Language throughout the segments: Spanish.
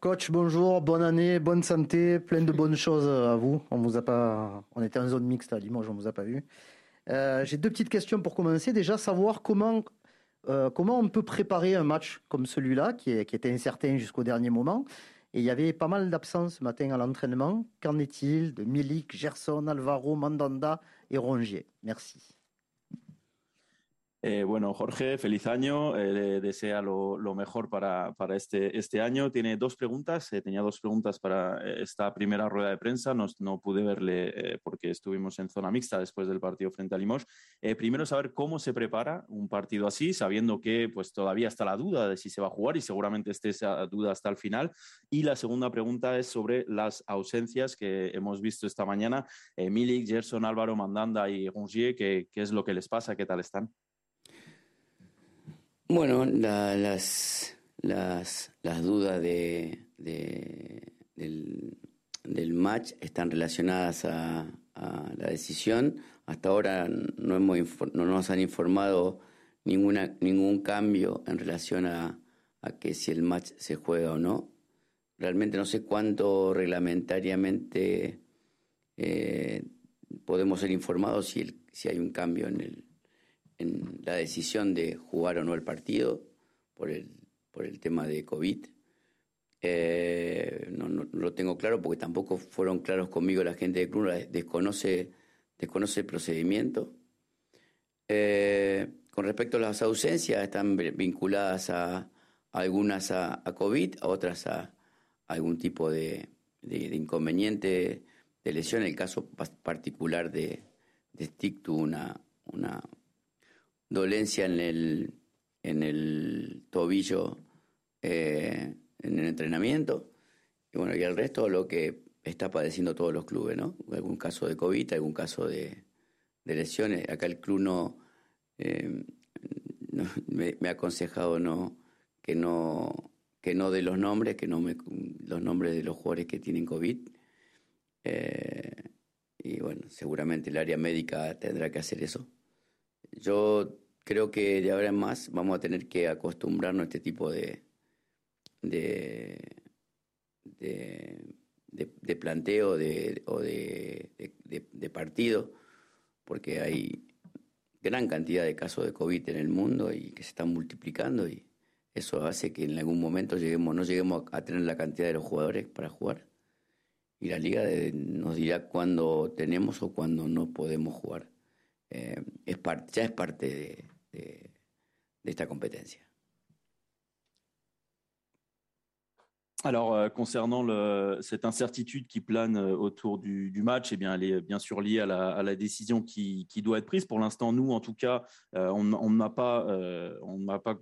Coach, bonjour, bonne année, bonne santé, plein de bonnes choses à vous. On vous a pas, on était en zone mixte à Limoges, on vous a pas vu. Euh, j'ai deux petites questions pour commencer. Déjà, savoir comment, euh, comment on peut préparer un match comme celui-là, qui, qui était incertain jusqu'au dernier moment. Et il y avait pas mal d'absences ce matin à l'entraînement. Qu'en est-il de Milik, Gerson, Alvaro, Mandanda et Rongier? Merci. Eh, bueno, Jorge, feliz año. Eh, desea lo, mejor para, para, este, este año. Tiene dos preguntas. Eh, tenía dos preguntas para esta primera rueda de prensa. No, no pude verle porque estuvimos en zona mixta después del partido frente a Limoges. primero, saber cómo se prepara un partido así, sabiendo que pues, todavía está la duda de si se va a jugar y seguramente esté esa duda hasta el final. Y la segunda pregunta es sobre las ausencias que hemos visto esta mañana. Milik, Gerson, Álvaro, Mandanda y Rongier. ¿qué, ¿Qué es lo que les pasa? ¿Qué tal están? Bueno, las, las, las, dudas de, del, del, match están relacionadas a, la decisión. Hasta ahora no, hemos, no nos han informado ninguna, ningún cambio en relación a, que si el match se juega o no. Realmente no sé cuánto reglamentariamente eh, podemos ser informados si, si hay un cambio en el, la decisión de jugar o no el partido por el, por el tema de COVID. Eh, no, lo tengo claro porque tampoco fueron claros conmigo la gente de club, desconoce, desconoce el procedimiento. Eh, con respecto a las ausencias, están vinculadas a, algunas a, COVID, a otras a, algún tipo de, inconveniente de lesión. En el caso particular de, de Stick tuvo una, dolencia en el, en el tobillo eh, en el entrenamiento. Y bueno, y el resto lo que está padeciendo todos los clubes, ¿no? Algún caso de COVID, algún caso de, lesiones. Acá el club no, eh, me, ha aconsejado no que no que no de los nombres, que no me los nombres de los jugadores que tienen COVID. Eh, y bueno, seguramente el área médica tendrá que hacer eso. Yo creo que de ahora en más vamos a tener que acostumbrarnos a este tipo de, de, de, planteo de, o de, de, partido, porque hay gran cantidad de casos de COVID en el mundo y que se están multiplicando y eso hace que en algún momento lleguemos, no lleguemos a tener la cantidad de los jugadores para jugar. Y la liga nos dirá cuándo tenemos o cuándo no podemos jugar. Eh, es ya es parte de, de, de esta. Alors, euh, concernant cette incertitude qui plane euh, autour du, match, eh bien, elle est bien sûr liée à la, décision qui, doit être prise. Pour l'instant, nous, en tout cas, euh, on n'a pas, euh, on pas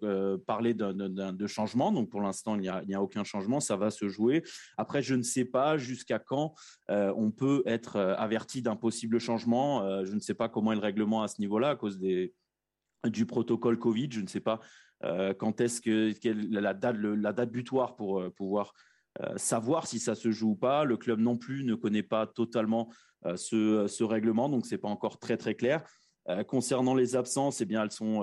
parlé de, de, changement. Donc, pour l'instant, il n'y a, a, aucun changement. Ça va se jouer. Après, je ne sais pas jusqu'à quand on peut être averti d'un possible changement. je ne sais pas comment est le règlement à ce niveau-là à cause des, du protocole Covid. Je ne sais pas euh, quand est-ce que la date, butoir pour euh, pouvoir euh, savoir si ça se joue ou pas. Le club non plus ne connaît pas totalement ce, règlement, donc c'est pas encore très très clair. concernant les absences, eh bien, elles sont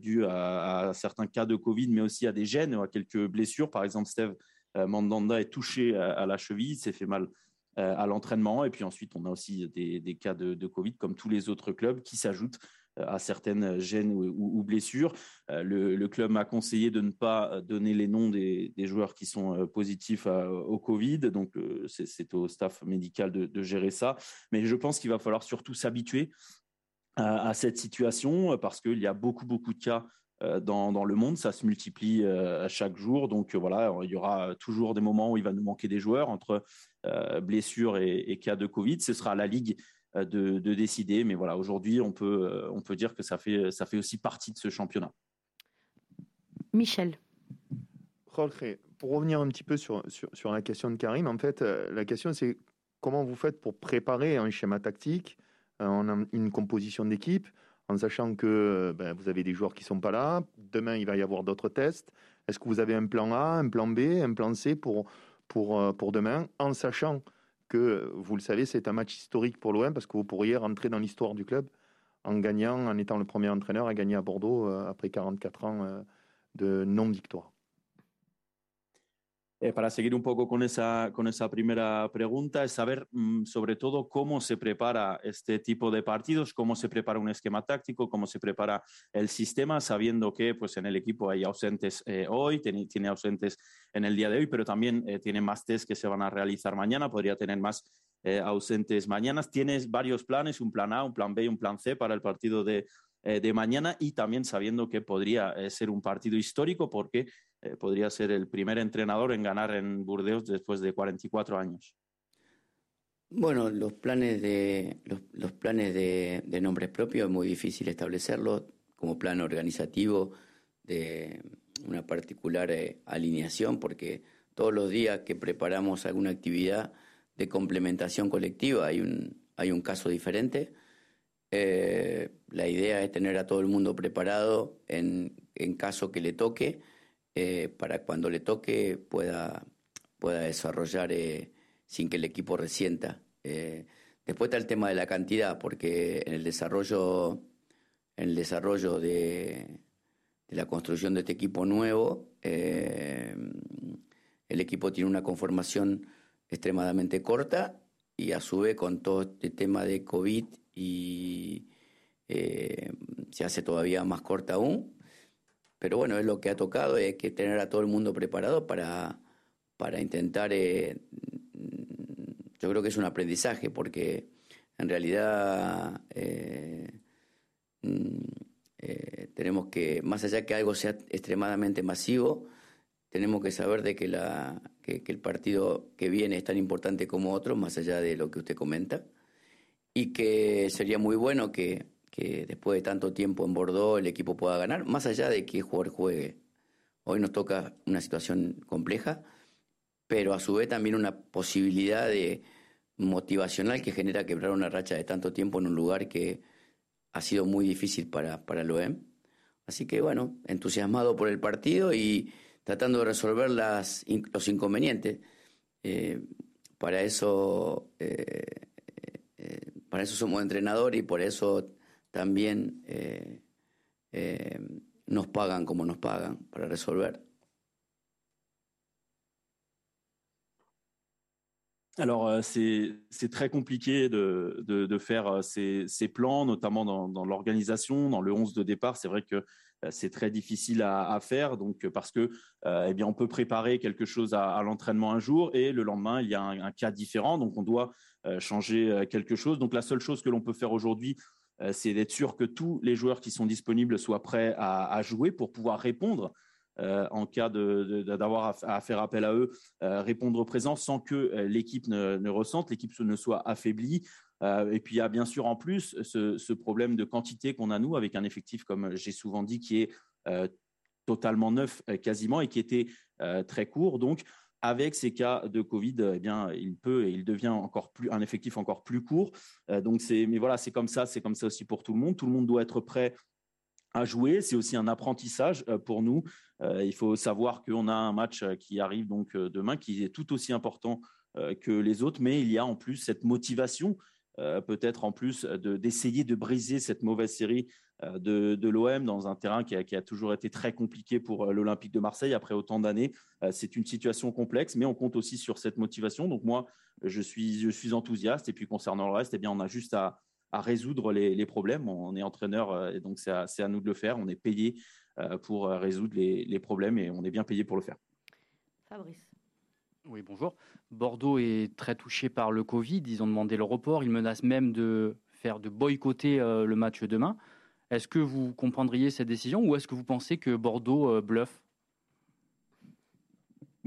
dues à, certains cas de Covid, mais aussi à des gènes, à quelques blessures. Par exemple, Steve Mandanda est touché à, la cheville, s'est fait mal à l'entraînement. Et puis ensuite, on a aussi des, cas de, Covid, comme tous les autres clubs, qui s'ajoutent à certaines gênes ou, blessures. Euh, le, club m'a conseillé de ne pas donner les noms des, joueurs qui sont euh, positifs au Covid, donc euh, c'est au staff médical de, gérer ça. Mais je pense qu'il va falloir surtout s'habituer à, cette situation parce qu'il y a beaucoup, beaucoup de cas dans, le monde, ça se multiplie à chaque jour. Donc voilà, il y aura toujours des moments où il va nous manquer des joueurs entre blessures et, cas de Covid. Ce sera la Ligue euh, de, de, décider. Mais voilà, aujourd'hui, on peut, euh, on peut dire que ça fait, ça fait aussi partie de ce championnat. Michel. Jorge, pour revenir un petit peu sur, sur, sur la question de Karim, en fait, euh, la question c'est comment vous faites pour préparer un schéma tactique, une composition d'équipe, en sachant que ben, vous avez des joueurs qui ne sont pas là. Demain, il va y avoir d'autres tests. Est-ce que vous avez un plan A, un plan B, un plan C pour, pour, pour demain, en sachant que, vous le savez, c'est un match historique pour l'OM parce que vous pourriez rentrer dans l'histoire du club en gagnant, en étant le premier entraîneur à gagner à Bordeaux euh, après 44 ans euh, de non-victoire. Eh, para seguir un poco con esa, con esa primera pregunta, es saber mm, sobre todo cómo se prepara este tipo de partidos, cómo se prepara un esquema táctico, cómo se prepara el sistema, sabiendo que pues, en el equipo hay ausentes eh, hoy, tiene, ausentes en el día de hoy, pero también eh, tiene más test que se van a realizar mañana, podría tener más ausentes mañana. Tienes varios planes, un plan A, un plan B y un plan C para el partido de, de mañana y también sabiendo que podría ser un partido histórico porque eh, podría ser el primer entrenador en ganar en Burdeos después de 44 años. Bueno, los planes de los, planes de, nombres propios es muy difícil establecerlos como plan organizativo de una particular eh, alineación porque todos los días que preparamos alguna actividad de complementación colectiva hay un hay un caso diferente. Eh, la idea es tener a todo el mundo preparado en, en caso que le toque eh, para cuando le toque pueda, pueda desarrollar eh, sin que el equipo resienta. Eh, después está el tema de la cantidad, porque en el desarrollo, el desarrollo de, la construcción de este equipo nuevo, el equipo tiene una conformación extremadamente corta y a su vez con todo este tema de COVID y se hace todavía más corta aún. Pero bueno, es lo que ha tocado, es que tener a todo el mundo preparado para, para intentar, eh, yo creo que es un aprendizaje, porque en realidad eh, eh, tenemos que, más allá que algo sea extremadamente masivo, tenemos que saber de que, la, que, el partido que viene es tan importante como otro, más allá de lo que usted comenta, y que sería muy bueno que que después de tanto tiempo en Bordeaux el equipo pueda ganar, más allá de que jugador juegue. Hoy nos toca una situación compleja, pero a su vez también una posibilidad de motivacional que genera quebrar una racha de tanto tiempo en un lugar que ha sido muy difícil para, para el OEM. Así que bueno, entusiasmado por el partido y tratando de resolver las, los inconvenientes. Eh, para eso eh, eh, para eso somos entrenadores y por eso también eh, eh, nos pagan comme nos pagan para resolver. Alors, euh, c'est très compliqué de, de, de faire euh, ces, ces, plans, notamment dans, dans l'organisation, dans le 11 de départ. C'est vrai que euh, c'est très difficile à, à, faire, donc parce que eh bien, on peut préparer quelque chose à, à l'entraînement un jour et le lendemain, il y a un, un, cas différent, donc on doit changer quelque chose. Donc, la seule chose que l'on peut faire aujourd'hui, euh, c'est d'être sûr que tous les joueurs qui sont disponibles soient prêts à, jouer pour pouvoir répondre euh, en cas d'avoir à, faire appel à eux, euh, répondre présent sans que l'équipe ne, ressente, l'équipe ne soit affaiblie. et puis il y a bien sûr en plus ce, problème de quantité qu'on a nous avec un effectif, comme j'ai souvent dit, qui est totalement neuf quasiment et qui était très court. Donc avec ces cas de Covid, eh bien, il peut et il devient encore plus un effectif encore plus court. Euh, donc c'est, mais voilà, c'est comme ça, c'est comme ça aussi pour tout le monde. Tout le monde doit être prêt à jouer. C'est aussi un apprentissage euh, pour nous. Euh, il faut savoir qu'on a un match qui arrive donc demain, qui est tout aussi important que les autres, mais il y a en plus cette motivation, peut-être en plus d'essayer de briser cette mauvaise série euh, de, l'OM dans un terrain qui a, toujours été très compliqué pour euh, l'Olympique de Marseille après autant d'années. Euh, c'est une situation complexe, mais on compte aussi sur cette motivation. Donc moi, je suis, je suis enthousiaste. Et puis concernant le reste, eh bien, on a juste à, résoudre les, problèmes. On est entraîneur et donc c'est à, nous de le faire. On est payé pour résoudre les, les problèmes et on est bien payé pour le faire. Fabrice. Oui, bonjour. Bordeaux est très touché par le Covid. Ils ont demandé le report. Ils menacent même de faire de boycotter le match demain. Est-ce que vous comprendriez cette décision ou est-ce que vous pensez que Bordeaux euh, bluffe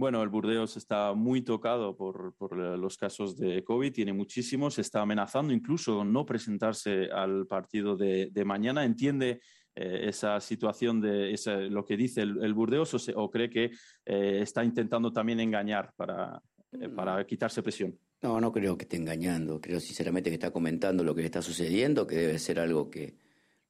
Bueno, el Burdeos está muy tocado por, por, los casos de COVID, tiene muchísimos, está amenazando incluso no presentarse al partido de, de mañana. ¿Entiende eh, esa situación de esa, lo que dice el, el Burdeos o, se, o, cree que eh, está intentando también engañar para, eh, para quitarse presión? No, no creo que esté engañando. Creo sinceramente que está comentando lo que le está sucediendo, que debe ser algo que,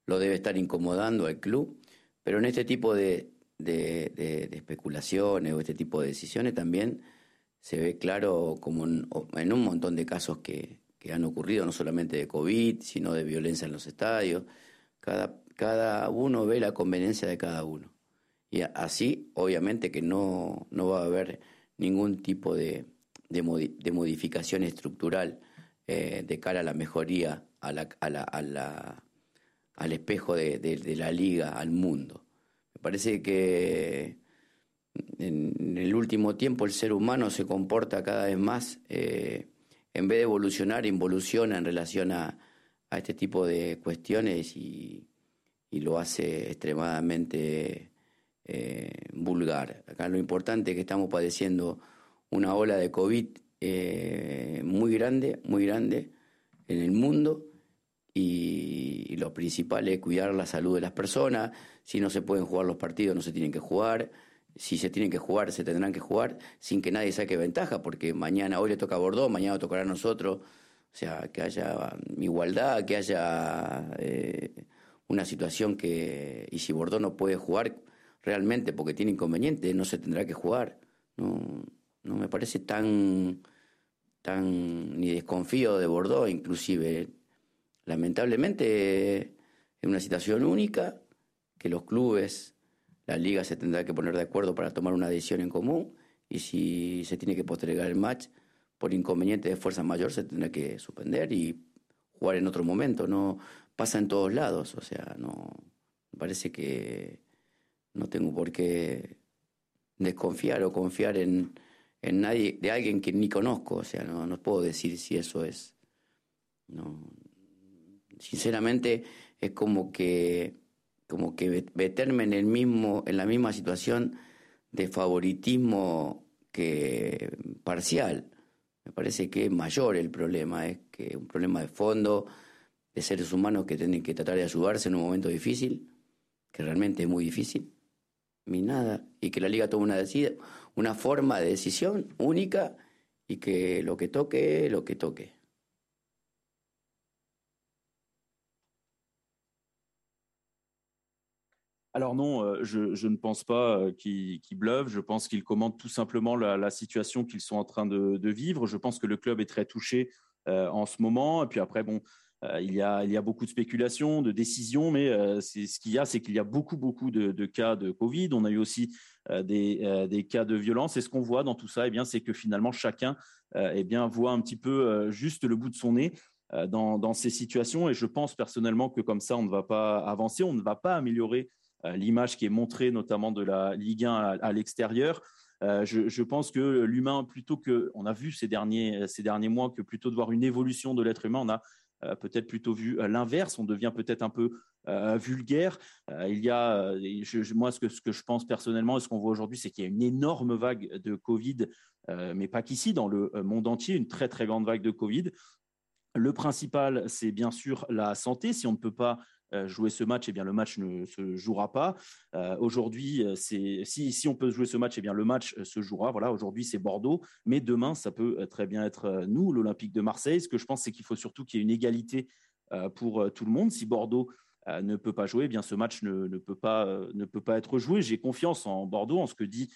lo debe estar incomodando al club, pero en este tipo de, especulaciones o este tipo de decisiones también se ve claro como en, un montón de casos que, han ocurrido, no solamente de COVID, sino de violencia en los estadios. Cada, cada uno ve la conveniencia de cada uno. Y así, obviamente, que no, no va a haber ningún tipo de, de, modificación estructural eh, de cara a la mejoría a la, al espejo de, la liga, al mundo. Me parece que en el último tiempo el ser humano se comporta cada vez más, eh, en vez de evolucionar, involuciona en relación a, este tipo de cuestiones y, y lo hace extremadamente eh, vulgar. Acá lo importante es que estamos padeciendo una ola de COVID eh, muy grande, muy grande en el mundo y, lo principal es cuidar la salud de las personas. Si no se pueden jugar los partidos, no se tienen que jugar. Si se tienen que jugar, se tendrán que jugar sin que nadie saque ventaja, porque mañana, hoy le toca a Bordeaux, mañana tocará a nosotros. O sea, que haya igualdad, que haya eh, una situación que, y si Bordeaux no puede jugar realmente porque tiene inconveniente, no se tendrá que jugar. No, no me parece tan, tan ni desconfío de Bordeaux, inclusive. Lamentablemente es una situación única que los clubes, la liga se tendrá que poner de acuerdo para tomar una decisión en común y si se tiene que postergar el match por inconveniente de fuerza mayor se tendrá que suspender y jugar en otro momento. No pasa en todos lados, o sea, no parece que no tengo por qué desconfiar o confiar en, en nadie, de alguien que ni conozco, o sea, no, no puedo decir si eso es. No, sinceramente es como que como que meterme en el mismo, en la misma situación de favoritismo que parcial. Me parece que es mayor el problema, es que un problema de fondo, de seres humanos que tienen que tratar de ayudarse en un momento difícil, que realmente es muy difícil, ni nada, y que la liga tome una, una forma de decisión única y que lo que toque, lo que toque. Alors non, euh, je, ne pense pas euh, qu'ils qu bluffent. Je pense qu'ils commandent tout simplement la, situation qu'ils sont en train de, vivre. Je pense que le club est très touché euh, en ce moment. Et puis après, bon, il, y a, beaucoup de spéculations, de décisions, mais euh, ce qu'il y a, c'est qu'il y a beaucoup, beaucoup de, cas de Covid. On a eu aussi des, cas de violence. Et ce qu'on voit dans tout ça, eh bien, c'est que finalement, chacun eh bien, voit un petit peu juste le bout de son nez. Dans, ces situations. Et je pense personnellement que comme ça, on ne va pas avancer, on ne va pas améliorer l'image qui est montrée notamment de la Ligue 1 à, l'extérieur. Euh, je, pense que l'humain, plutôt que, on a vu ces derniers, ces derniers mois que plutôt de voir une évolution de l'être humain, on a euh, peut-être plutôt vu euh, l'inverse. On devient peut-être un peu euh, vulgaire. il y a, moi, ce que, ce que je pense personnellement et ce qu'on voit aujourd'hui, c'est qu'il y a une énorme vague de Covid, mais pas qu'ici, dans le monde entier, une très très grande vague de Covid. Le principal, c'est bien sûr la santé. Si on ne peut pas euh, jouer ce match, eh bien le match ne se jouera pas. Euh, aujourd'hui, euh, si, si on peut jouer ce match, eh bien le match se jouera. Voilà, aujourd'hui c'est Bordeaux, mais demain ça peut très bien être nous, l'Olympique de Marseille. Ce que je pense, c'est qu'il faut surtout qu'il y ait une égalité pour tout le monde. Si Bordeaux ne peut pas jouer, eh bien ce match ne, ne, peut pas, ne peut pas être joué. J'ai confiance en Bordeaux, en ce que dit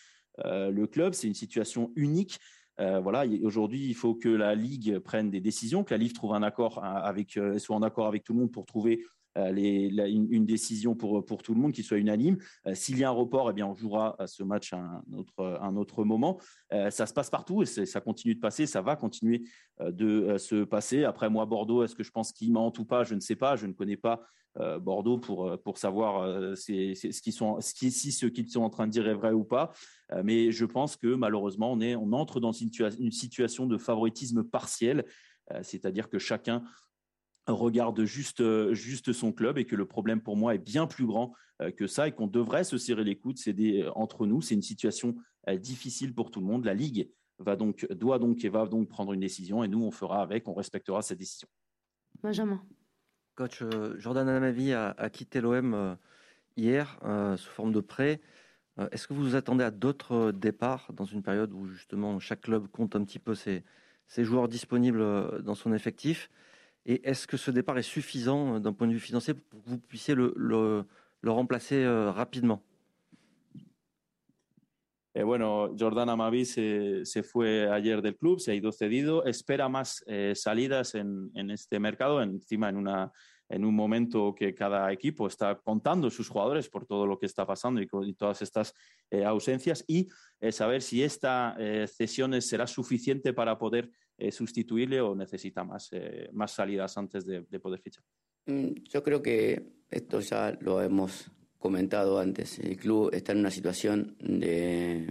le club. C'est une situation unique. Euh, voilà, aujourd'hui, il faut que la Ligue prenne des décisions, que la Ligue trouve un accord avec, soit en accord avec tout le monde pour trouver euh, la, une, décision pour, pour tout le monde qui soit unanime. Euh, s'il y a un report, eh bien, on jouera ce match à un autre, un autre moment. Euh, ça se passe partout et ça continue de passer, ça va continuer de se passer. Après, moi, Bordeaux, est-ce que je pense qu'il ment ou pas? Je ne sais pas, je ne connais pas Bordeaux pour, pour savoir ce qui sont, ce qui, si ce qu'ils sont en train de dire est vrai ou pas. mais je pense que malheureusement, on, est, on entre dans une situation de favoritisme partiel, c'est-à-dire que chacun regarde juste, euh, juste son club et que le problème pour moi est bien plus grand euh, que ça et qu'on devrait se serrer les coudes, c'est euh, entre nous. C'est une situation difficile pour tout le monde. La Ligue va donc, doit donc et va donc prendre une décision et nous, on fera avec, on respectera cette décision. Benjamin. Coach Jordan Amavi a, a quitté l'OM hier sous forme de prêt. Est-ce que vous vous attendez à d'autres départs dans une période où justement chaque club compte un petit peu ses, ses joueurs disponibles dans son effectif? Et est-ce que ce départ est suffisant euh, d'un point de vue financier pour que vous puissiez le, le, le remplacer euh, rapidement Eh, bueno, Jordan Amavi se, se, fue ayer del club, se ha ido cedido, espera más eh, salidas en, en, este mercado, encima en una en un momento que cada equipo está contando sus jugadores por todo lo que está pasando y, y todas estas eh, ausencias. Y eh, saber si esta eh, cesión será suficiente para poder eh, sustituirle o necesita más, eh, más salidas antes de, de poder fichar. Mm, Yo creo que esto ya lo hemos comentado antes. El club está en una situación de,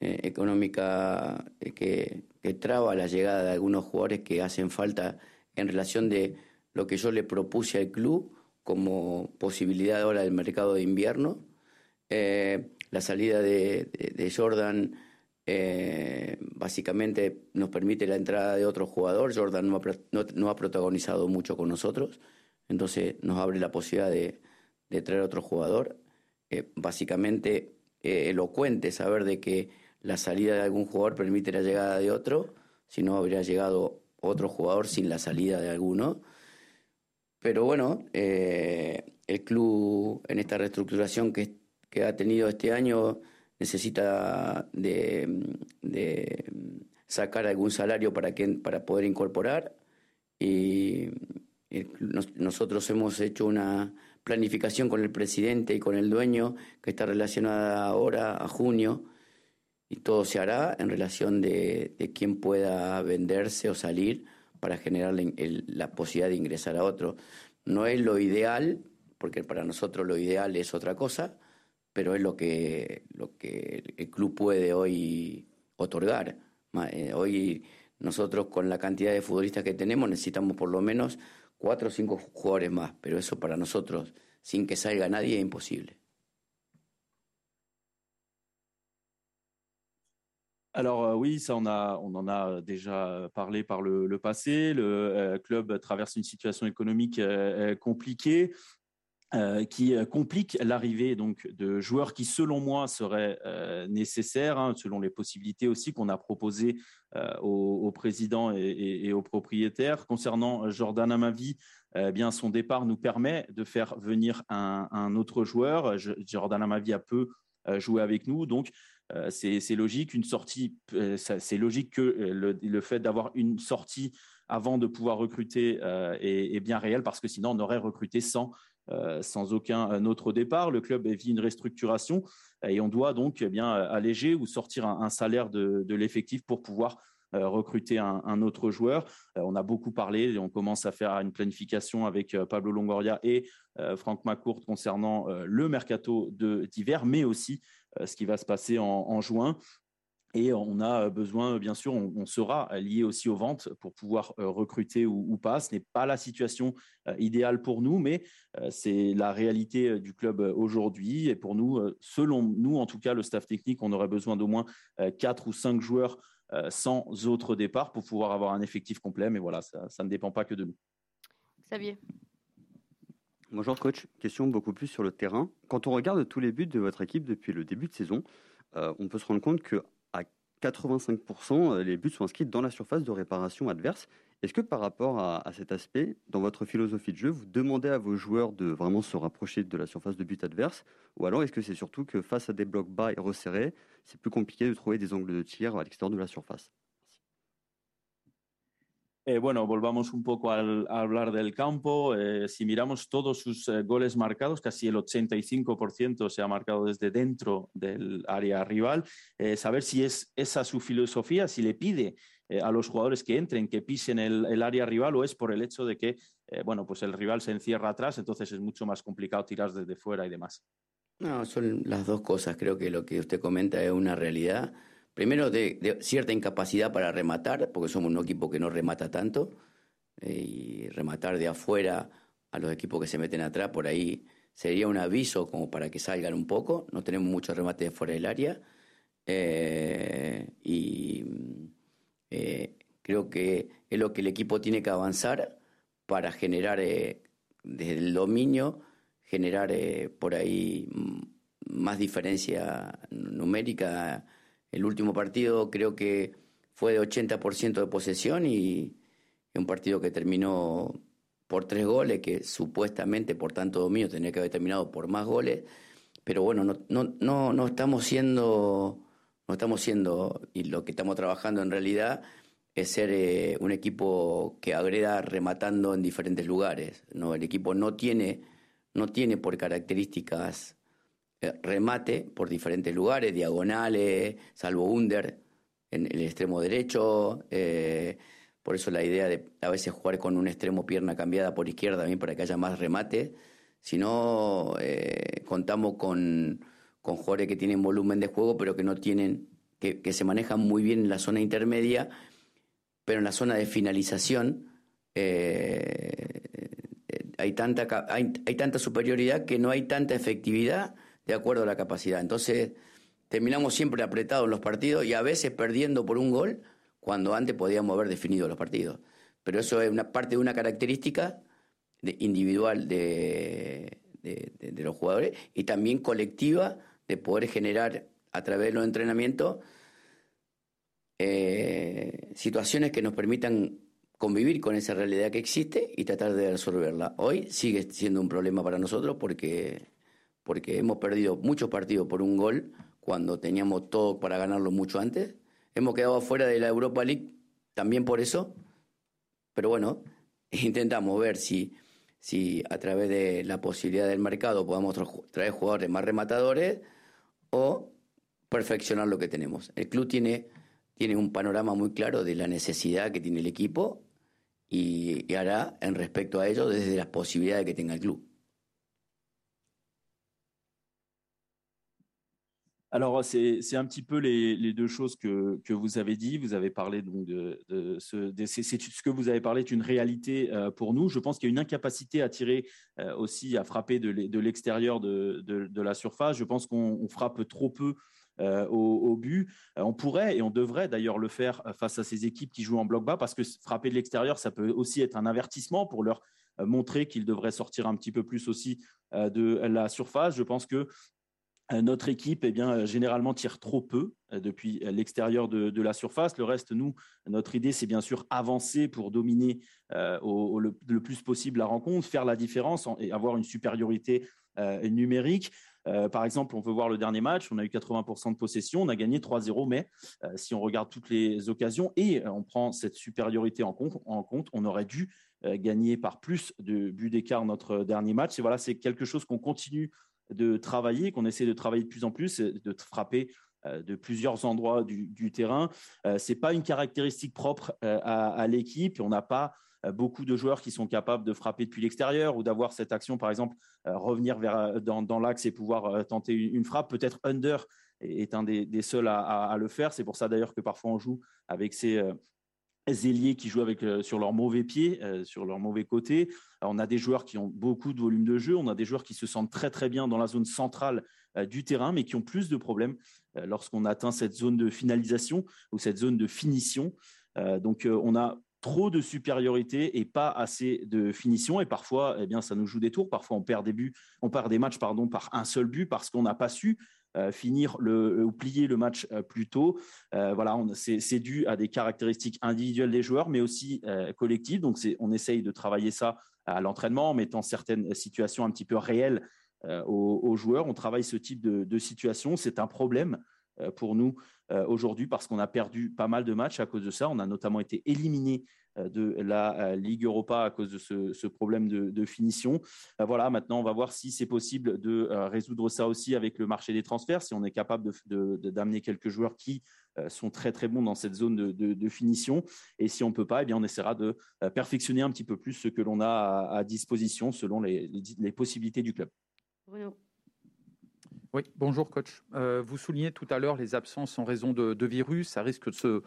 eh, económica eh, que, que traba la llegada de algunos jugadores que hacen falta en relación de lo que yo le propuse al club como posibilidad ahora del mercado de invierno. La salida de Jordan eh, básicamente nos permite la entrada de otro jugador. Jordan no ha, protagonizado mucho con nosotros, entonces nos abre la posibilidad de, traer otro jugador. Eh, básicamente eh, elocuente saber de que la salida de algún jugador permite la llegada de otro, si no habría llegado otro jugador sin la salida de alguno. Pero bueno, eh, el club en esta reestructuración que ha tenido este año necesita de, de sacar algún salario para, que, para poder incorporar y nosotros hemos hecho una planificación con el presidente y con el dueño que está relacionada ahora a junio y todo se hará en relación de, de quién pueda venderse o salir para generar el- la posibilidad de ingresar a otro. No es lo ideal, porque para nosotros lo ideal es otra cosa, pero es lo que, lo que el club puede hoy otorgar. Eh, Hoy nosotros con la cantidad de futbolistas que tenemos necesitamos por lo menos cuatro o cinco jugadores más, pero eso para nosotros, sin que salga nadie, es imposible. Alors euh, oui, ça on, a, on en a déjà parlé par le, le passé. Le euh, club traverse une situation économique euh, euh, compliquée euh, qui euh, complique l'arrivée donc de joueurs qui, selon moi, seraient euh, nécessaires, hein, selon les possibilités aussi qu'on a proposées euh, au, président et, et- et aux propriétaires. Concernant Jordan Amavi, euh, bien son départ nous permet de faire venir un, autre joueur. Jordan Amavi a peu euh, joué avec nous, donc c'est logique. Une sortie, c'est logique que le, fait d'avoir une sortie avant de pouvoir recruter est, est bien réel parce que sinon on aurait recruté sans, euh, sans aucun euh, autre départ. Le club vit une restructuration euh, et on doit donc eh bien euh, alléger ou sortir un, salaire de, l'effectif pour pouvoir euh, recruter un, autre joueur. Euh, on a beaucoup parlé on commence à faire une planification avec euh, Pablo Longoria et euh, Franck McCourt concernant euh, le mercato d'hiver, mais aussi euh, ce qui va se passer en juin. Et on a besoin, bien sûr, on, on sera lié aussi aux ventes pour pouvoir euh, recruter ou, ou pas. Ce n'est pas la situation euh, idéale pour nous, mais euh, c'est la réalité euh, du club euh, aujourd'hui. Et pour nous, euh, selon nous, en tout cas, le staff technique, on aurait besoin d'au moins euh, quatre ou cinq joueurs euh, sans autre départ pour pouvoir avoir un effectif complet. Mais voilà, ça, ça ne dépend pas que de nous. Xavier. Bonjour coach, question beaucoup plus sur le terrain. Quand on regarde tous les buts de votre équipe depuis le début de saison, euh, on peut se rendre compte que 85%, euh, les buts sont inscrits dans la surface de réparation adverse. Est-ce que par rapport à, à cet aspect, dans votre philosophie de jeu, vous demandez à vos joueurs de vraiment se rapprocher de la surface de but adverse? Ou alors est-ce que c'est surtout que face à des blocs bas et resserrés, c'est plus compliqué de trouver des angles de tir à l'extérieur de la surface? Eh, bueno, volvamos un poco al, a hablar del campo. Eh, si miramos todos sus eh, goles marcados, casi el 85% se ha marcado desde dentro del área rival. Saber si es esa su filosofía, si le pide a los jugadores que entren, que pisen el, el área rival, o es por el hecho de que, bueno, pues el rival se encierra atrás, entonces es mucho más complicado tirar desde fuera y demás. No, son las dos cosas. Creo que lo que usted comenta es una realidad. Primero, de, de cierta incapacidad para rematar, porque somos un equipo que no remata tanto. eh, y rematar de afuera a los equipos que se meten atrás, por ahí sería un aviso como para que salgan un poco. No tenemos mucho remate de fuera del área. Eh, y eh, creo que es lo que el equipo tiene que avanzar para generar eh, desde el dominio generar por ahí mm, más diferencia numérica. El último partido creo que fue de 80% de posesión y, un partido que terminó por tres goles, que supuestamente por tanto dominio tenía que haber terminado por más goles. Pero bueno, no, no, no, no estamos siendo, no estamos siendo, y lo que estamos trabajando en realidad es ser eh, un equipo que agreda rematando en diferentes lugares. ¿no? El equipo no tiene, no tiene por características remate por diferentes lugares, diagonales, salvo under en el extremo derecho. Eh, por eso la idea de a veces jugar con un extremo pierna cambiada por izquierda también para que haya más remate. Si no, contamos con, con jugadores que tienen volumen de juego, pero que no tienen, que, se manejan muy bien en la zona intermedia pero en la zona de finalización eh, hay, tanta, hay, tanta superioridad que no hay tanta efectividad de acuerdo a la capacidad. Entonces, terminamos siempre apretados en los partidos y a veces perdiendo por un gol cuando antes podíamos haber definido los partidos. Pero eso es una parte de una característica individual de, de, los jugadores y también colectiva de poder generar a través de los entrenamientos eh, situaciones que nos permitan convivir con esa realidad que existe y tratar de resolverla. Hoy sigue siendo un problema para nosotros porque, porque hemos perdido muchos partidos por un gol cuando teníamos todo para ganarlo mucho antes. Hemos quedado fuera de la Europa League también por eso. Pero bueno, intentamos ver si, si a través de la posibilidad del mercado podamos traer jugadores más rematadores o perfeccionar lo que tenemos. El club tiene tiene un panorama muy claro de la necesidad que tiene el equipo y, hará en respecto a ello desde las posibilidades que tenga el club. Alors, c'est un petit peu les, les, deux choses que, que, vous avez dit. Vous avez parlé donc de, ce, ce que vous avez parlé est une réalité euh, pour nous. Je pense qu'il y a une incapacité à tirer euh, aussi, à frapper de l'extérieur de, de, la surface. Je pense qu'on frappe trop peu euh, au, but. On pourrait et on devrait d'ailleurs le faire face à ces équipes qui jouent en bloc bas parce que frapper de l'extérieur, ça peut aussi être un avertissement pour leur montrer qu'ils devraient sortir un petit peu plus aussi de la surface. Je pense que notre équipe, eh bien, généralement tire trop peu depuis l'extérieur de, la surface. Le reste, nous, notre idée, c'est bien sûr avancer pour dominer le, plus possible la rencontre, faire la différence et avoir une supériorité numérique. Euh, par exemple, on peut voir le dernier match, on a eu 80% de possession, on a gagné 3-0, mais euh, si on regarde toutes les occasions et euh, on prend cette supériorité en compte, en compte on aurait dû gagner par plus de buts d'écart notre dernier match. Et voilà, c'est quelque chose qu'on continue de travailler, qu'on essaie de travailler de plus en plus, de frapper de plusieurs endroits du, terrain. Ce n'est pas une caractéristique propre à, à l'équipe. On n'a pas euh, beaucoup de joueurs qui sont capables de frapper depuis l'extérieur ou d'avoir cette action, par exemple, euh, revenir vers, euh, dans, l'axe et pouvoir tenter une, frappe. Peut-être Under est un des, seuls à, le faire. C'est pour ça d'ailleurs que parfois on joue avec ces ailiers qui jouent avec, sur leur mauvais pied, sur leur mauvais côté. on a des joueurs qui ont beaucoup de volume de jeu, on a des joueurs qui se sentent très très bien dans la zone centrale du terrain, mais qui ont plus de problèmes lorsqu'on atteint cette zone de finalisation ou cette zone de finition. donc on a trop de supériorité et pas assez de finition. Et parfois, eh bien, ça nous joue des tours. Parfois, on perd des buts, on perd des matchs pardon, par un seul but parce qu'on n'a pas su euh, finir le, ou plier le match euh, plus tôt. Euh, voilà, c'est dû à des caractéristiques individuelles des joueurs, mais aussi collectives. Donc, on essaye de travailler ça à l'entraînement en mettant certaines situations un petit peu réelles aux, joueurs. On travaille ce type de situation. C'est un problème pour nous euh, aujourd'hui parce qu'on a perdu pas mal de matchs à cause de ça. On a notamment été éliminé euh, de la euh, Ligue Europa à cause de ce, problème de, finition. voilà, maintenant, on va voir si c'est possible de résoudre ça aussi avec le marché des transferts, si on est capable d'amener quelques joueurs qui sont très très bons dans cette zone de, finition. Et si on ne peut pas, eh bien, on essaiera de perfectionner un petit peu plus ce que l'on a à, disposition selon les, les possibilités du club. Bruno. Oui, bonjour coach. Euh, vous soulignez tout à l'heure les absences en raison de, virus. Ça risque de se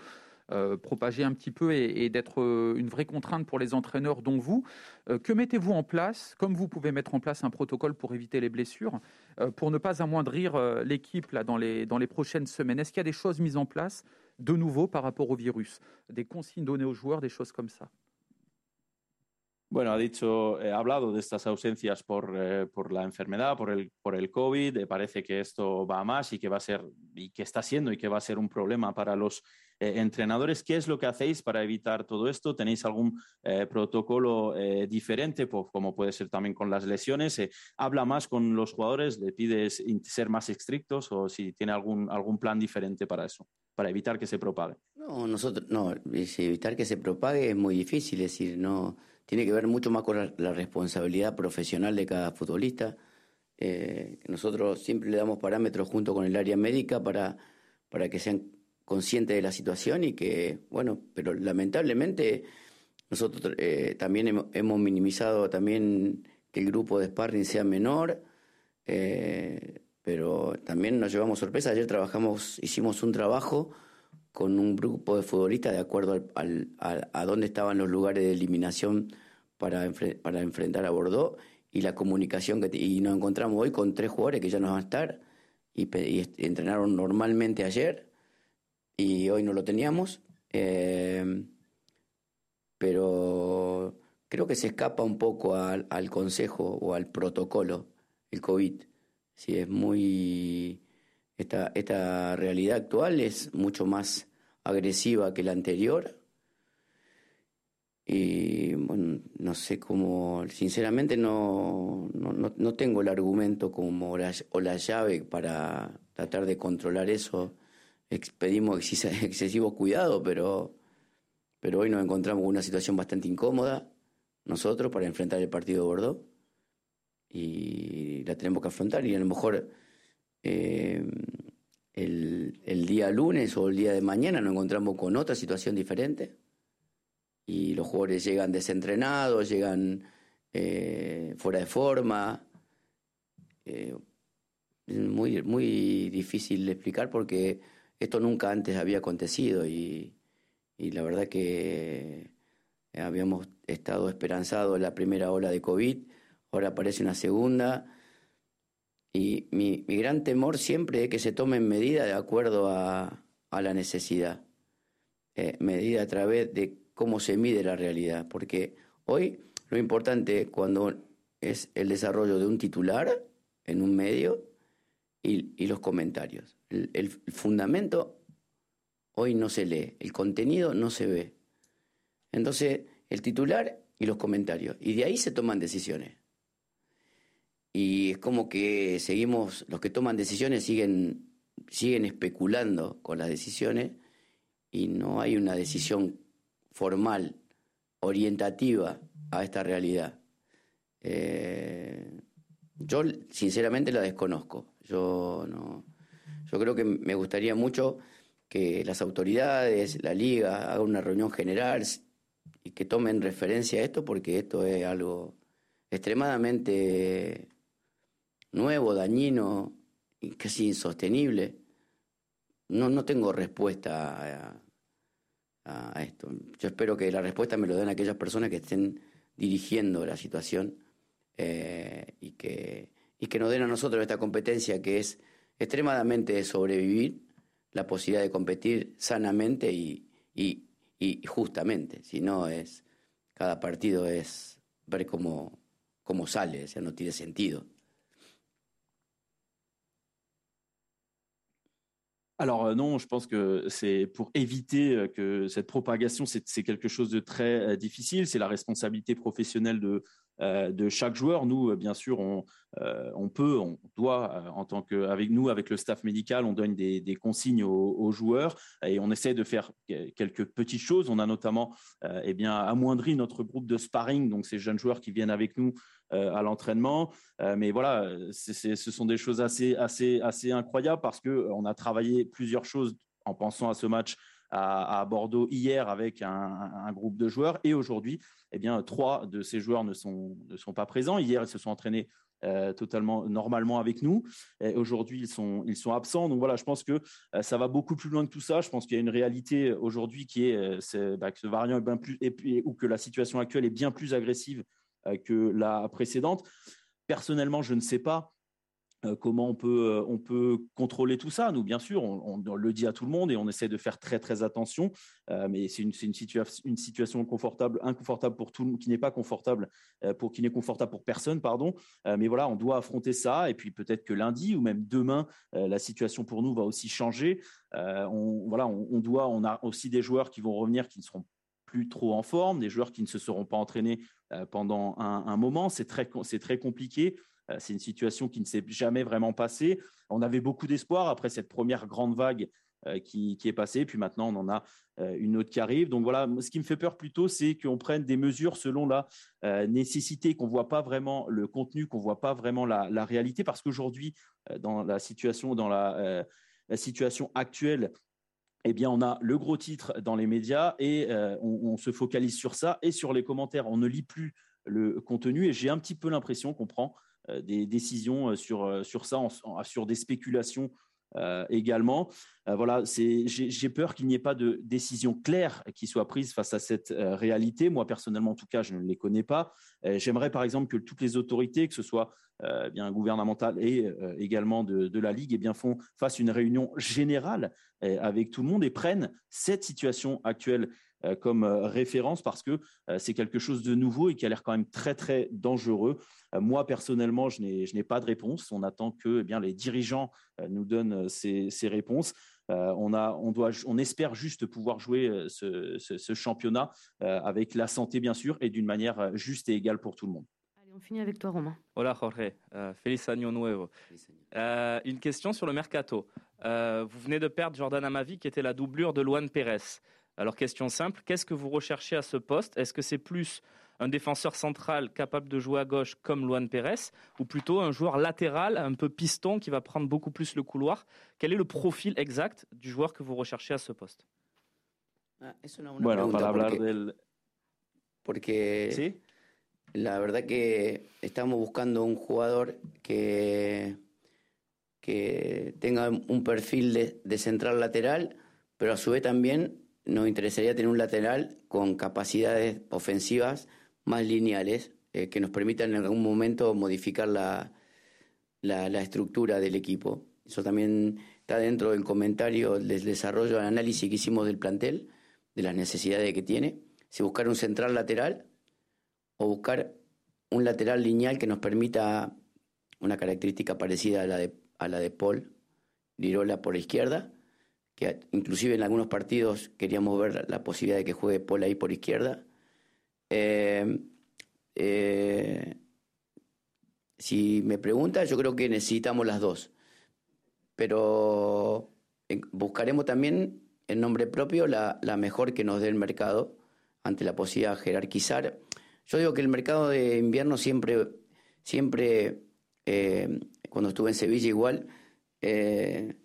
euh, propager un petit peu et, d'être euh, une vraie contrainte pour les entraîneurs, dont vous. que mettez-vous en place, comme vous pouvez mettre en place un protocole pour éviter les blessures, pour ne pas amoindrir l'équipe là, dans, les, dans les prochaines semaines? Est-ce qu'il y a des choses mises en place de nouveau par rapport au virus? Des consignes données aux joueurs, des choses comme ça? Bueno, ha dicho, ha hablado de estas ausencias por, eh, por la enfermedad, por el, por el COVID. Eh, parece que esto va más y que va a ser, y que está siendo y que va a ser un problema para los eh, entrenadores. ¿Qué es lo que hacéis para evitar todo esto? ¿Tenéis algún protocolo diferente, como puede ser también con las lesiones? ¿Habla más con los jugadores? ¿Le pides ser más estrictos o si tiene algún, algún plan diferente para eso, para evitar que se propague? No, nosotros, no, evitar que se propague es muy difícil, es decir, no, tiene que ver mucho más con la, responsabilidad profesional de cada futbolista. Eh, nosotros siempre le damos parámetros junto con el área médica para, para que sean conscientes de la situación y que, bueno, pero lamentablemente nosotros eh, también hemos, minimizado también que el grupo de sparring sea menor, eh, pero también nos llevamos sorpresa. Ayer trabajamos, hicimos un trabajo con un grupo de futbolistas de acuerdo al, a dónde estaban los lugares de eliminación para, para enfrentar a Bordeaux y la comunicación que y nos encontramos hoy con tres jugadores que ya no van a estar y, entrenaron normalmente ayer y hoy no lo teníamos eh, pero creo que se escapa un poco al, consejo o al protocolo el COVID. Sí es muy esta, esta realidad actual es mucho más agresiva que la anterior. Y bueno, no sé cómo, sinceramente no, no, no tengo el argumento como o la llave para tratar de controlar eso. Pedimos excesivo cuidado, pero, pero hoy nos encontramos en una situación bastante incómoda nosotros para enfrentar el partido de Bordeaux y la tenemos que afrontar y a lo mejor eh, el, día lunes o el día de mañana nos encontramos con otra situación diferente y los jugadores llegan desentrenados, llegan eh, fuera de forma. Eh, muy, muy difícil de explicar porque esto nunca antes había acontecido y, y la verdad que habíamos estado esperanzados la primera ola de COVID, ahora aparece una segunda y mi, gran temor siempre es que se tomen medidas de acuerdo a, la necesidad, eh, medida a través de cómo se mide la realidad, porque hoy lo importante cuando es el desarrollo de un titular en un medio y, los comentarios. el, fundamento hoy no se lee, el contenido no se ve. Entonces, el titular y los comentarios. Y de ahí se toman decisiones y es como que seguimos, los que toman decisiones siguen, siguen especulando con las decisiones y no hay una decisión formal, orientativa a esta realidad. Eh, yo sinceramente la desconozco. Yo no, yo creo que me gustaría mucho que las autoridades, la liga, hagan una reunión general y que tomen referencia a esto porque esto es algo extremadamente nuevo, dañino casi insostenible. No, no tengo respuesta a, esto. Yo espero que la respuesta me lo den aquellas personas que estén dirigiendo la situación eh, y, que, y que nos den a nosotros esta competencia que es extremadamente sobrevivir, la posibilidad de competir sanamente y, y, y justamente. Si no es, cada partido es ver cómo, cómo sale, o sea, no tiene sentido. Alors euh, non, je pense que c'est pour éviter euh, que cette propagation, c'est quelque chose de très euh, difficile. C'est la responsabilité professionnelle de, chaque joueur. Nous, bien sûr, on, peut, on doit, en tant que, avec nous, avec le staff médical, on donne des, consignes aux, joueurs et on essaie de faire quelques petites choses. On a notamment, eh bien, amoindri notre groupe de sparring, donc ces jeunes joueurs qui viennent avec nous à l'entraînement. Euh, mais voilà, ce sont des choses assez, incroyables parce qu'on euh, a travaillé plusieurs choses en pensant à ce match à, Bordeaux hier avec un, groupe de joueurs et aujourd'hui, eh bien, trois de ces joueurs ne sont, pas présents. Hier, ils se sont entraînés totalement normalement avec nous. Aujourd'hui, ils sont, absents. Donc voilà, je pense que ça va beaucoup plus loin que tout ça. Je pense qu'il y a une réalité aujourd'hui qui est, bah, que ce variant est bien plus, ou que la situation actuelle est bien plus agressive euh, que la précédente. Personnellement, je ne sais pas euh, comment on peut, euh, on peut contrôler tout ça. Nous, bien sûr, on, le dit à tout le monde et on essaie de faire très très attention. mais c'est une, une, une, situation confortable, inconfortable pour tout le monde, qui n'est pas confortable pour qui n'est confortable pour personne, pardon. mais voilà, on doit affronter ça. Et puis peut-être que lundi ou même demain, la situation pour nous va aussi changer. on, voilà, on, doit, on a aussi des joueurs qui vont revenir qui ne seront trop en forme, des joueurs qui ne se seront pas entraînés euh, pendant un, moment. C'est très, très compliqué. Euh, c'est une situation qui ne s'est jamais vraiment passée. On avait beaucoup d'espoir après cette première grande vague qui, qui, est passée. Puis maintenant, on en a une autre qui arrive. Donc voilà, ce qui me fait peur plutôt, c'est qu'on prenne des mesures selon la nécessité, qu'on voit pas vraiment le contenu, qu'on voit pas vraiment la, réalité, parce qu'aujourd'hui, dans la situation, dans la situation actuelle, eh bien, on a le gros titre dans les médias et euh, on, se focalise sur ça et sur les commentaires. On ne lit plus le contenu et j'ai un petit peu l'impression qu'on prend euh, des décisions euh, sur, sur ça, sur des spéculations euh, également. Euh, voilà, j'ai peur qu'il n'y ait pas de décision claire qui soit prise face à cette euh, réalité. Moi, personnellement, en tout cas, je ne les connais pas. J'aimerais, par exemple, que toutes les autorités, que ce soit bien gouvernementales et également de, la Ligue, eh bien, font, fassent une réunion générale avec tout le monde et prennent cette situation actuelle comme euh, référence parce que euh, c'est quelque chose de nouveau et qui a l'air quand même très très dangereux. Moi personnellement, je n'ai pas de réponse. On attend que eh bien les dirigeants nous donnent ces, réponses. on, a, on, doit, on espère juste pouvoir jouer ce, championnat avec la santé, bien sûr, et d'une manière juste et égale pour tout le monde. Allez, on finit avec toi, Romain. Hola, Jorge. feliz año nuevo. une question sur le mercato. vous venez de perdre Jordan Amavi, qui était la doublure de Luan Pérez. Alors, question simple, qu'est-ce que vous recherchez à ce poste? Est-ce que c'est plus un défenseur central capable de jouer à gauche comme Luan Pérez ou plutôt un joueur latéral, un peu piston qui va prendre beaucoup plus le couloir? Quel est le profil exact du joueur que vous recherchez à ce poste? Ah, Bueno, para hablar porque, del... Porque ¿Sí? la verdad que estamos buscando un jugador que, que tenga un perfil de, de central lateral, pero a su vez también nos interesaría tener un lateral con capacidades ofensivas más lineales eh, que nos permitan en algún momento modificar la, la, estructura del equipo. Eso también está dentro del comentario del desarrollo, del análisis que hicimos del plantel, de las necesidades que tiene. Si buscar un central lateral o buscar un lateral lineal que nos permita una característica parecida a la de, a la de Paul Lirola por la izquierda que inclusive en algunos partidos queríamos ver la posibilidad de que juegue Paul ahí por izquierda. Eh, eh, si me pregunta, yo creo que necesitamos las dos. Pero buscaremos también en nombre propio la, mejor que nos dé el mercado ante la posibilidad de jerarquizar. Yo digo que el mercado de invierno siempre, siempre eh, cuando estuve en Sevilla igual, eh,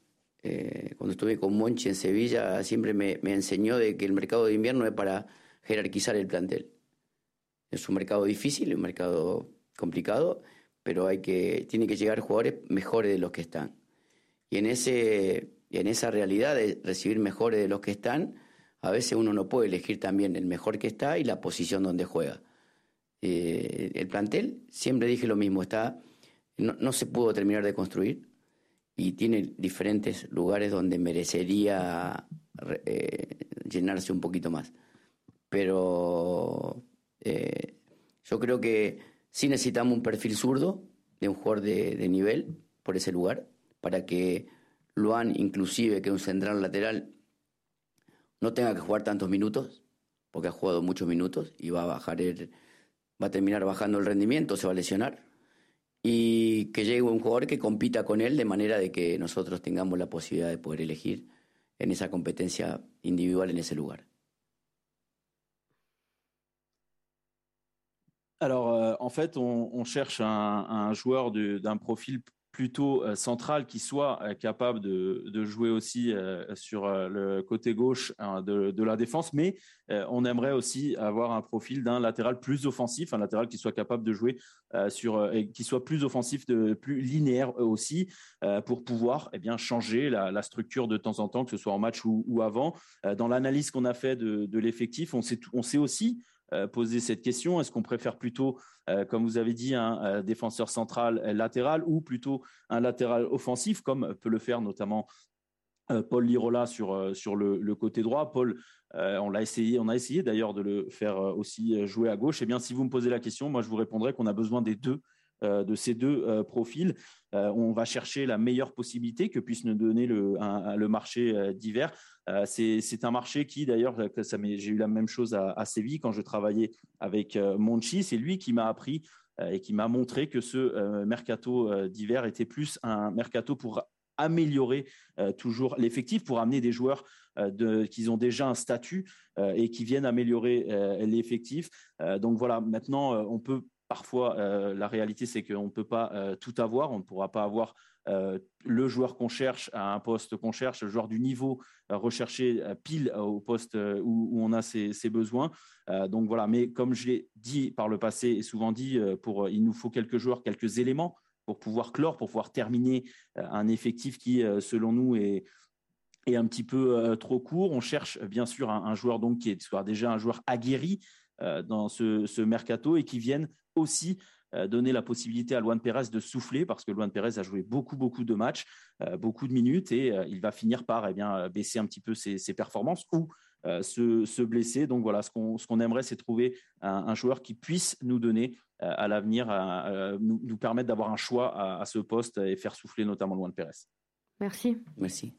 cuando estuve con Monchi en Sevilla, siempre me, enseñó de que el mercado de invierno es para jerarquizar el plantel. Es un mercado difícil, un mercado complicado, pero hay que, tiene que llegar jugadores mejores de los que están. Y en, ese, en esa realidad de recibir mejores de los que están, a veces uno no puede elegir también el mejor que está y la posición donde juega. Eh, el plantel, siempre dije lo mismo, está, no se pudo terminar de construir, y tiene diferentes lugares donde merecería eh, llenarse un poquito más. Pero eh, yo creo que sí necesitamos un perfil zurdo de un jugador de, nivel por ese lugar, para que Luan, inclusive, que es un central lateral, no tenga que jugar tantos minutos, porque ha jugado muchos minutos y va a bajar el, va a terminar bajando el rendimiento, se va a lesionar y que llegue un jugador que compita con él de manera de que nosotros tengamos la posibilidad de poder elegir en esa competencia individual en ese lugar. Alors, euh, en fait, on, on cherche un, un joueur d'un profil plutôt euh, central qui soit euh, capable de, jouer aussi euh, sur le côté gauche hein, de, la défense, mais on aimerait aussi avoir un profil d'un latéral plus offensif, un latéral qui soit capable de jouer sur et qui soit plus offensif, de, plus linéaire aussi, pour pouvoir eh bien changer la, structure de temps en temps, que ce soit en match ou, avant. Dans l'analyse qu'on a fait de, l'effectif, on sait, aussi poser cette question. Est-ce qu'on préfère plutôt, euh, comme vous avez dit, un euh, défenseur central latéral ou plutôt un latéral offensif, comme peut le faire notamment Paul Lirola sur, le, côté droit? Paul, on l'a essayé, on a essayé d'ailleurs de le faire aussi jouer à gauche. Eh bien, si vous me posez la question, moi je vous répondrai qu'on a besoin des deux euh, de ces deux euh, profils. Euh, on va chercher la meilleure possibilité que puisse nous donner le, marché d'hiver. C'est un marché qui, d'ailleurs, j'ai eu la même chose à, Séville quand je travaillais avec Monchi. C'est lui qui m'a appris et qui m'a montré que ce mercato d'hiver était plus un mercato pour améliorer toujours l'effectif, pour amener des joueurs qui ont déjà un statut et qui viennent améliorer l'effectif. donc voilà, maintenant, on peut parfois, la réalité, c'est qu'on ne peut pas tout avoir. On ne pourra pas avoir le joueur qu'on cherche à un poste qu'on cherche, le joueur du niveau recherché pile au poste où, on a ses, besoins. donc voilà, mais comme je l'ai dit par le passé et souvent dit, il nous faut quelques joueurs, quelques éléments pour pouvoir clore, pour pouvoir terminer un effectif qui, selon nous, est, est un petit peu trop court. On cherche bien sûr un, joueur donc qui est soit déjà un joueur aguerri dans ce, ce mercato et qui vienne aussi euh, donner la possibilité à Luan Pérez de souffler parce que Luan Pérez a joué beaucoup beaucoup de matchs, euh, beaucoup de minutes et euh, il va finir par eh bien baisser un petit peu ses, performances ou se, blesser. Donc voilà, ce qu'on aimerait, c'est trouver un, joueur qui puisse nous donner à l'avenir, nous, permettre d'avoir un choix à, à, ce poste et faire souffler notamment Luan Pérez. Merci. Merci.